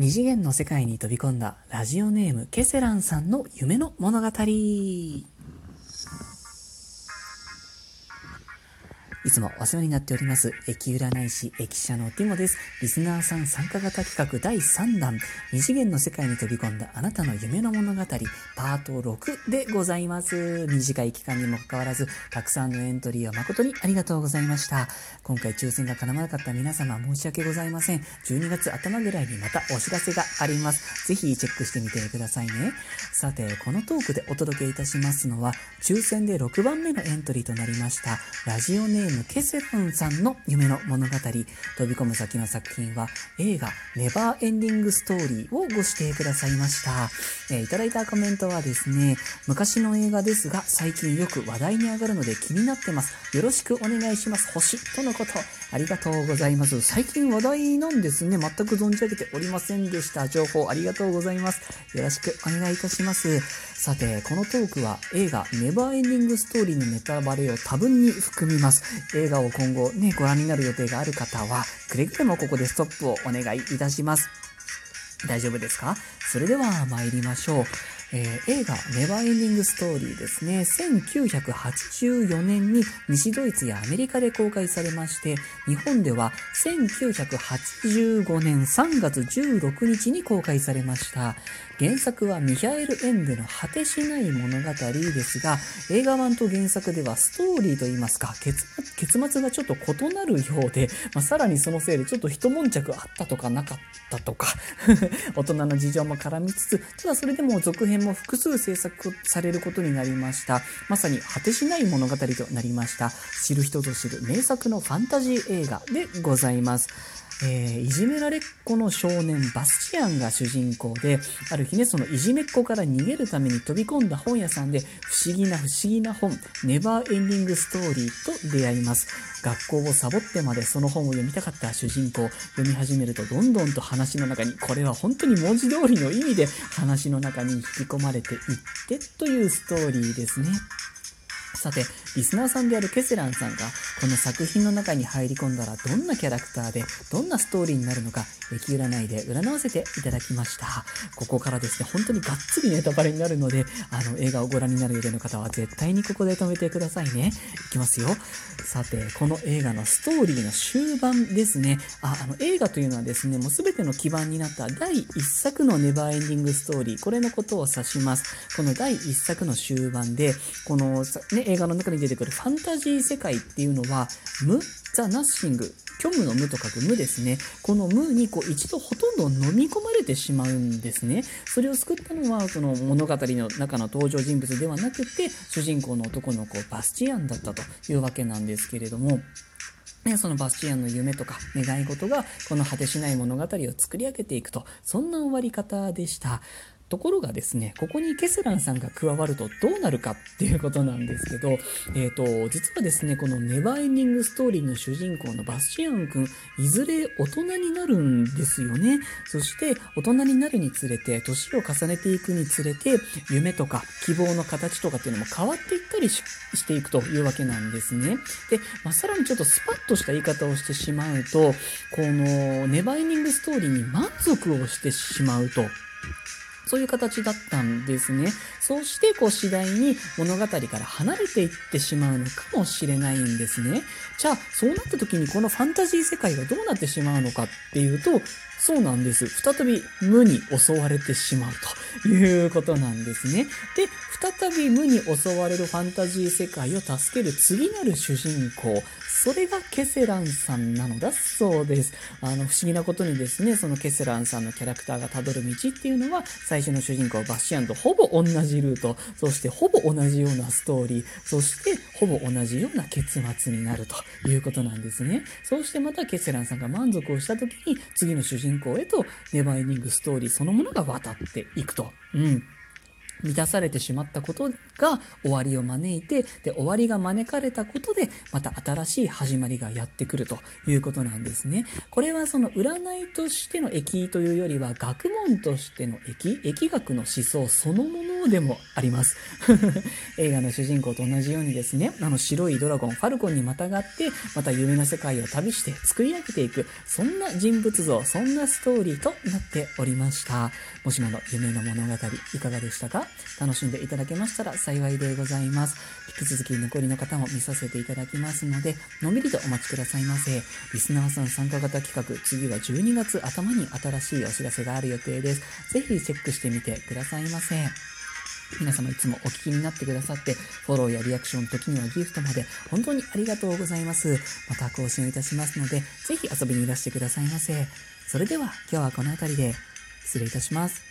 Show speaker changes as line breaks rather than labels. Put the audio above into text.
二次元の世界に飛び込んだラジオネームケセランさんの夢の物語。いつもお世話になっております、駅占い師、駅舎のティモです。リスナーさん参加型企画第3弾、二次元の世界に飛び込んだあなたの夢の物語、パート6でございます。短い期間にもかかわらず、たくさんのエントリーを誠にありがとうございました。今回抽選が叶わなかった皆様申し訳ございません。12月頭ぐらいにまたお知らせがあります。ぜひチェックしてみてくださいね。さて、このトークでお届けいたしますのは、抽選で6番目のエントリーとなりました、ラジオネームムケセランさんの夢の物語飛び込む先の作品は映画ネバーエンディングストーリーをご指定くださいました、えー、いただいたコメントはですね昔の映画ですが最近よく話題に上がるので気になってます。よろしくお願いします。星とのことありがとうございます。最近話題なんですね。全く存じ上げておりませんでした。情報ありがとうございます。よろしくお願いいたします。さてこのトークは映画ネバーエンディングストーリーのネタバレを多分に含みます映画を今後ね、ご覧になる予定がある方は、くれぐれもここでストップをお願いいたします。大丈夫ですか？それでは参りましょう。えー、映画ネバーエンディングストーリーですね、1984年に西ドイツやアメリカで公開されまして、日本では1985年3月16日に公開されました。原作はミヒャエル・エンデの果てしない物語ですが、映画版と原作ではストーリーといいますか、結末がちょっと異なるようで、まあ、さらにそのせいでちょっと一悶着あったとかなかったとか 大人の事情も絡みつつ、ただそれでも続編も複数制作されることになりました。まさに果てしない物語となりました。知る人ぞ知る名作のファンタジー映画でございます。えー、いじめられっ子の少年バスチアンが主人公で、ある日ね、そのいじめっ子から逃げるために飛び込んだ本屋さんで、不思議な不思議な本、ネバーエンディングストーリーと出会います。学校をサボってまでその本を読みたかった主人公、読み始めるとどんどんと話の中に、これは本当に文字通りの意味で話の中に引き込まれていってというストーリーですね。さて、リスナーさんであるケセランさんが、この作品の中に入り込んだらどんなキャラクターで、どんなストーリーになるのか、駅占いで占わせていただきました。ここからですね、本当にがっつりネタバレになるので、あの、映画をご覧になる予定の方は絶対にここで止めてくださいね。いきますよ。さて、この映画のストーリーの終盤ですね。あ、あの、映画というのはですね、もう全ての基盤になった第1作のネバーエンディングストーリー、これのことを指します。この第1作の終盤で、この、ね、映画の中に出てくるファンタジー世界っていうのは、無、ザ・ナッシング、虚無の無と書く無ですね。この無にこう一度ほとんど飲み込まれてしまうんですね。それを救ったのは、その物語の中の登場人物ではなくて、主人公の男の子バスチアンだったというわけなんですけれども、ね、そのバスチアンの夢とか願い事がこの果てしない物語を作り上げていくと、そんな終わり方でした。ところがですね、ここにケスランさんが加わるとどうなるかっていうことなんですけど、えっ、ー、と、実はですね、このネバーエンディングストーリーの主人公のバスチアン君、いずれ大人になるんですよね。そして、大人になるにつれて、年を重ねていくにつれて、夢とか希望の形とかっていうのも変わっていったりしていくというわけなんですね。で、まあ、さらにちょっとスパッとした言い方をしてしまうと、このネバーエンディングストーリーに満足をしてしまうと、そういう形だったんですね。そうして、こう次第に物語から離れていってしまうのかもしれないんですね。じゃあ、そうなった時にこのファンタジー世界がどうなってしまうのかっていうと、そうなんです。再び無に襲われてしまうということなんですね。で、再び無に襲われるファンタジー世界を助ける次なる主人公。それがケセランさんなのだそうです。あの、不思議なことにですね、そのケセランさんのキャラクターがたどる道っていうのは、最初の主人公バッシアンとほぼ同じルート、そしてほぼ同じようなストーリー、そしてほぼ同じような結末になるということなんですね。そしてまたケセランさんが満足をした時に、次の主人公へとネバーエンディングストーリーそのものが渡っていくと。うん。満たされてしまったことが終わりを招いて、で、終わりが招かれたことで、また新しい始まりがやってくるということなんですね。これはその占いとしての駅というよりは、学問としての駅、疫学の思想そのものそうでもあります。映画の主人公と同じようにですね、あの白いドラゴン、ファルコンにまたがって、また夢の世界を旅して作り上げていく、そんな人物像、そんなストーリーとなっておりました。もしもの夢の物語、いかがでしたか？楽しんでいただけましたら幸いでございます。引き続き残りの方も見させていただきますので、のんびりとお待ちくださいませ。リスナーさん参加型企画、次は12月頭に新しいお知らせがある予定です。ぜひチェックしてみてくださいませ。皆様いつもお聞きになってくださって、フォローやリアクション、時にはギフトまで、本当にありがとうございます。また更新いたしますので、ぜひ遊びにいらしてくださいませ。それでは、今日はこの辺りで、失礼いたします。